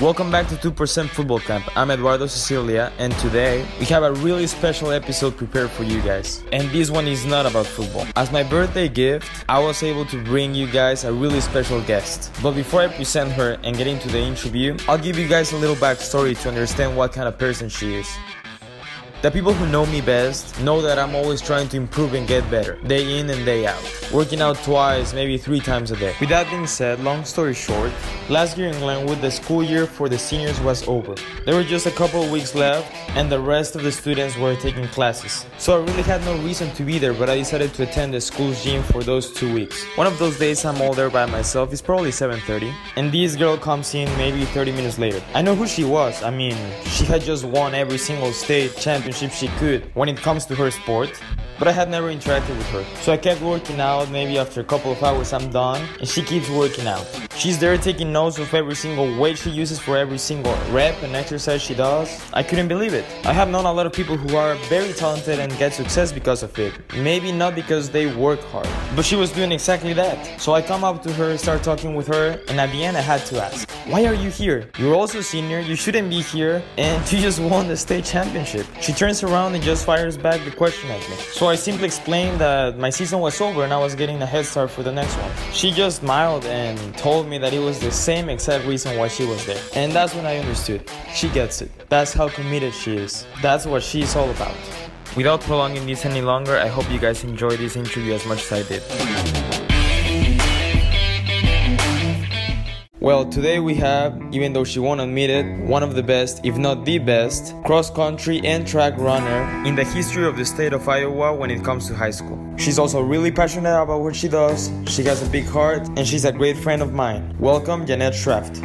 Welcome back to 2% Football Camp. I'm Eduardo Cecilia, and today we have a really special episode prepared for you guys. And this one is not about football. As my birthday gift, I was able to bring you guys a really special guest. But before I present her and get into the interview, I'll give you guys a little backstory to understand what kind of person she is. The people who know me best know that I'm always trying to improve and get better, day in and day out, working out twice, maybe three times a day. With that being said, long story short, last year in Glenwood, the school year for the seniors was over. There were just a couple of weeks left, and the rest of the students were taking classes. So I really had no reason to be there, but I decided to attend the school's gym for those two weeks. One of those days I'm all there by myself, it's probably 7.30, and this girl comes in maybe 30 minutes later. I know who she was, I mean, she had just won every single state championship championship she could. When it comes to her sport, but I had never interacted with her. So I kept working out, maybe after a couple of hours I'm done, and she keeps working out. She's there taking notes of every single weight she uses for every single rep and exercise she does. I couldn't believe it. I have known a lot of people who are very talented and get success because of it. Maybe not because they work hard, but she was doing exactly that. So I come up to her, start talking with her, and at the end I had to ask, why are you here? You're also senior, you shouldn't be here, and you just won the state championship. She turns around and just fires back the question at me. So I simply explained that my season was over and I was getting a head start for the next one. She just smiled and told me that it was the same exact reason why she was there. And that's when I understood. She gets it. That's how committed she is. That's what she's all about. Without prolonging this any longer, I hope you guys enjoyed this interview as much as I did. Well, today we have, even though she won't admit it, one of the best, if not the best, cross country and track runner in the history of the state of Iowa when it comes to high school. She's also really passionate about what she does, she has a big heart, and she's a great friend of mine. Welcome, Janet Schraft.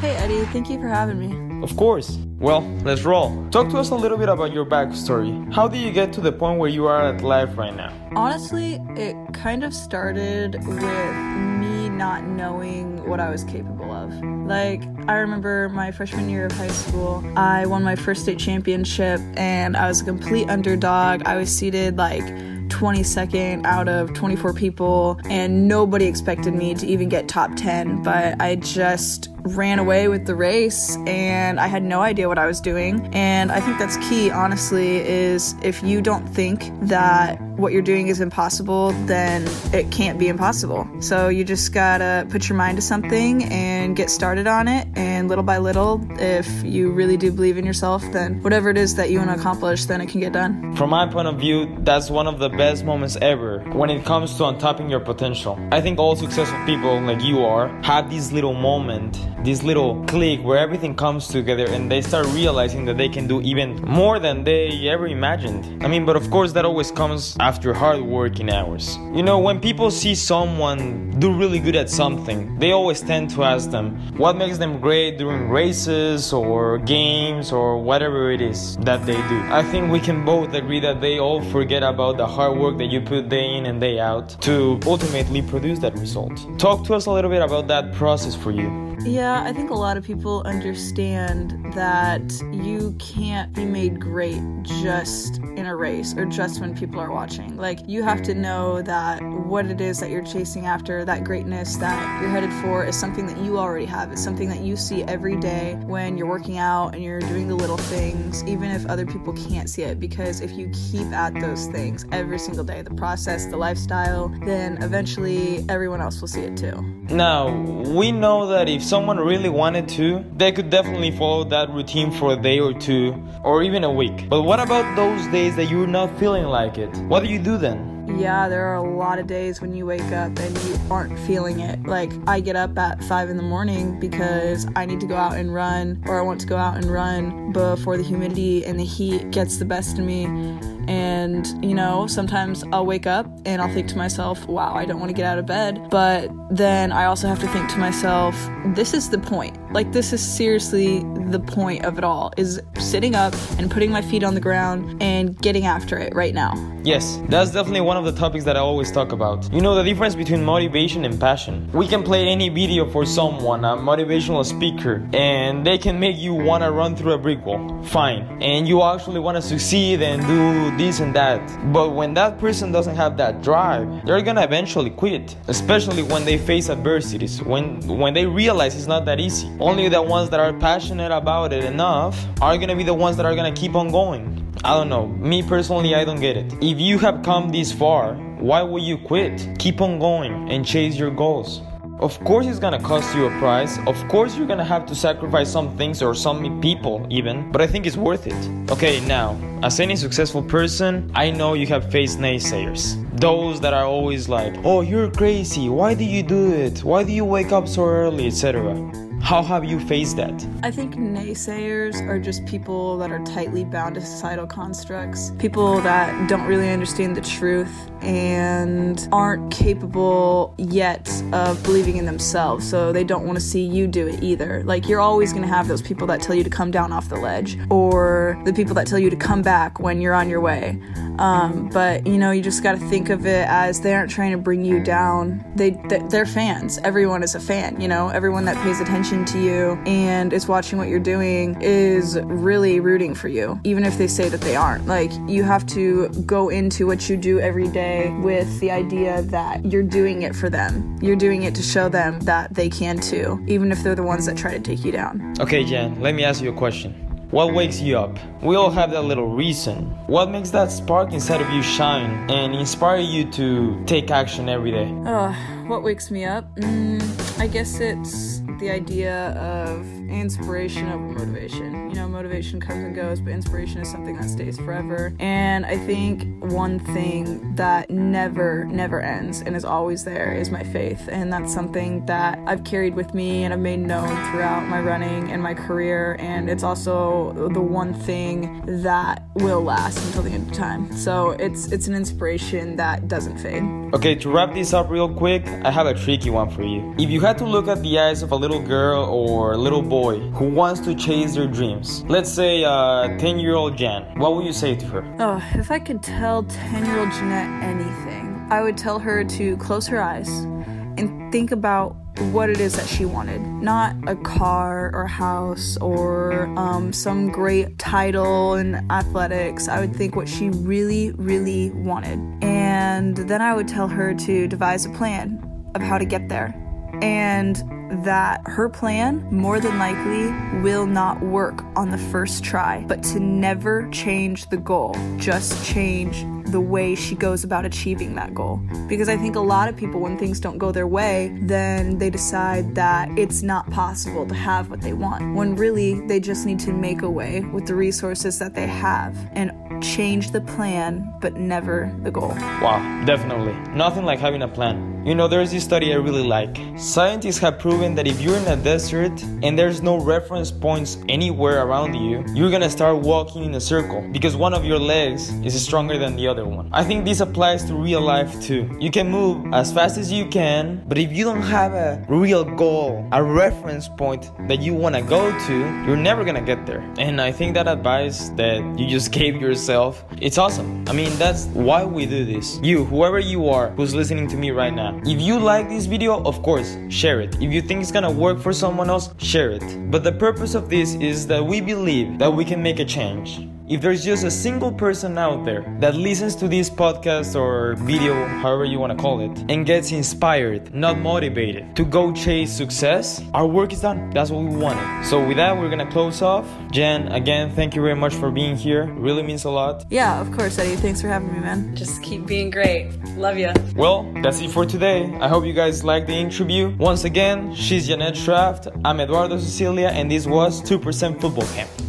Hey Eddie, thank you for having me. Of course. Well, let's roll. Talk to us a little bit about your backstory. How did you get to the point where you are at life right now? Honestly, it kind of started with me not knowing what I was capable of. Like, I remember my freshman year of high school, I won my first state championship and I was a complete underdog. I was seeded like 22nd out of 24 people, and nobody expected me to even get top 10. But I just ran away with the race and I had no idea what I was doing. And I think that's key, honestly, is if you don't think that what you're doing is impossible, then it can't be impossible. So you just gotta put your mind to something and get started on it. And little by little, if you really do believe in yourself, then whatever it is that you want to accomplish, then it can get done. From my point of view, that's one of the best moments ever when it comes to untapping your potential. I think all successful people like you are have this little moment this little click where everything comes together and they start realizing that they can do even more than they ever imagined. I mean, but of course, that always comes after hard working hours. You know, when people see someone do really good at something, they always tend to ask them what makes them great during races or games or whatever it is that they do. I think we can both agree that they all forget about the hard work that you put day in and day out to ultimately produce that result. Talk to us a little bit about that process for you. Yeah, I think a lot of people understand that you can't be made great just in a race or just when people are watching. Like, you have to know that what it is that you're chasing after, that greatness that you're headed for, is something that you already have. It's something that you see every day when you're working out and you're doing the little things, even if other people can't see it. Because if you keep at those things every single day, the process, the lifestyle, then eventually everyone else will see it too. Now, we know that if someone really wanted to, they could definitely follow that routine for a day or two, or even a week. But what about those days that you're not feeling like it? What do you do then? Yeah, there are a lot of days when you wake up and you aren't feeling it. Like, I get up at 5 in the morning because I need to go out and run, or I want to go out and run before the humidity and the heat gets the best of me. And, you know, sometimes I'll wake up and I'll think to myself, wow, I don't want to get out of bed. But then I also have to think to myself, this is the point. Like, this is seriously the point of it all is sitting up and putting my feet on the ground and getting after it right now. Yes, that's definitely one of the topics that I always talk about. You know the difference between motivation and passion. We can play any video for someone, a motivational speaker, and they can make you want to run through a brick wall. Fine. And you actually want to succeed and do this and that. But when that person doesn't have that drive, they're gonna eventually quit. Especially when they face adversities, when when they realize it's not that easy. Only the ones that are passionate about it enough are gonna be the ones that are gonna keep on going. I don't know. Me personally, I don't get it. If you have come this far, why would you quit? Keep on going and chase your goals. Of course, it's gonna cost you a price. Of course, you're gonna have to sacrifice some things or some people, even, but I think it's worth it. Okay, now, as any successful person, I know you have faced naysayers. Those that are always like, oh, you're crazy, why do you do it? Why do you wake up so early, etc. How have you faced that? I think naysayers are just people that are tightly bound to societal constructs, people that don't really understand the truth and aren't capable yet of believing in themselves, so they don't want to see you do it either. Like, you're always going to have those people that tell you to come down off the ledge, or the people that tell you to come back when you're on your way. Um, but you know, you just got to think of it as they aren't trying to bring you down. They they're fans. Everyone is a fan. You know, everyone that pays attention to you and is watching what you're doing is really rooting for you, even if they say that they aren't. Like you have to go into what you do every day with the idea that you're doing it for them. You're doing it to show them that they can too, even if they're the ones that try to take you down. Okay, Jen. Let me ask you a question. What wakes you up? We all have that little reason. What makes that spark inside of you shine and inspire you to take action every day? Uh, what wakes me up? Mm, I guess it's the idea of inspiration over mm-hmm. motivation. You know, motivation comes and goes, but inspiration is something that stays forever. And I think one thing that never, never ends and is always there is my faith. And that's something that I've carried with me and I've made known throughout my running and my career. And it's also the one thing that will last until the end of time. So it's it's an inspiration that doesn't fade. Okay, to wrap this up real quick, I have a tricky one for you. If you had to look at the eyes of a little girl or little boy who wants to chase their dreams, let's say uh, 10 year old Jan, what would you say to her? Oh, if I could tell 10 year old Jeanette anything, I would tell her to close her eyes and think about what it is that she wanted. Not a car or house or um, some great title in athletics. I would think what she really, really wanted. And then I would tell her to devise a plan of how to get there. And that her plan more than likely will not work on the first try, but to never change the goal, just change the way she goes about achieving that goal. Because I think a lot of people, when things don't go their way, then they decide that it's not possible to have what they want. When really, they just need to make a way with the resources that they have and change the plan, but never the goal. Wow, definitely. Nothing like having a plan. You know, there's this study I really like. Scientists have proven that if you're in a desert and there's no reference points anywhere around you, you're gonna start walking in a circle because one of your legs is stronger than the other one. I think this applies to real life too. You can move as fast as you can, but if you don't have a real goal, a reference point that you wanna go to, you're never gonna get there. And I think that advice that you just gave yourself, it's awesome. I mean, that's why we do this. You, whoever you are who's listening to me right now, if you like this video, of course, share it. If you think it's gonna work for someone else, share it. But the purpose of this is that we believe that we can make a change. If there's just a single person out there that listens to this podcast or video, however you want to call it, and gets inspired, not motivated, to go chase success, our work is done. That's what we wanted. So, with that, we're gonna close off. Jen, again, thank you very much for being here. Really means a lot. Yeah, of course, Eddie. Thanks for having me, man. Just keep being great. Love you. Well, that's it for today. I hope you guys liked the interview. Once again, she's Jeanette Schraft, I'm Eduardo Cecilia, and this was 2% Football Camp.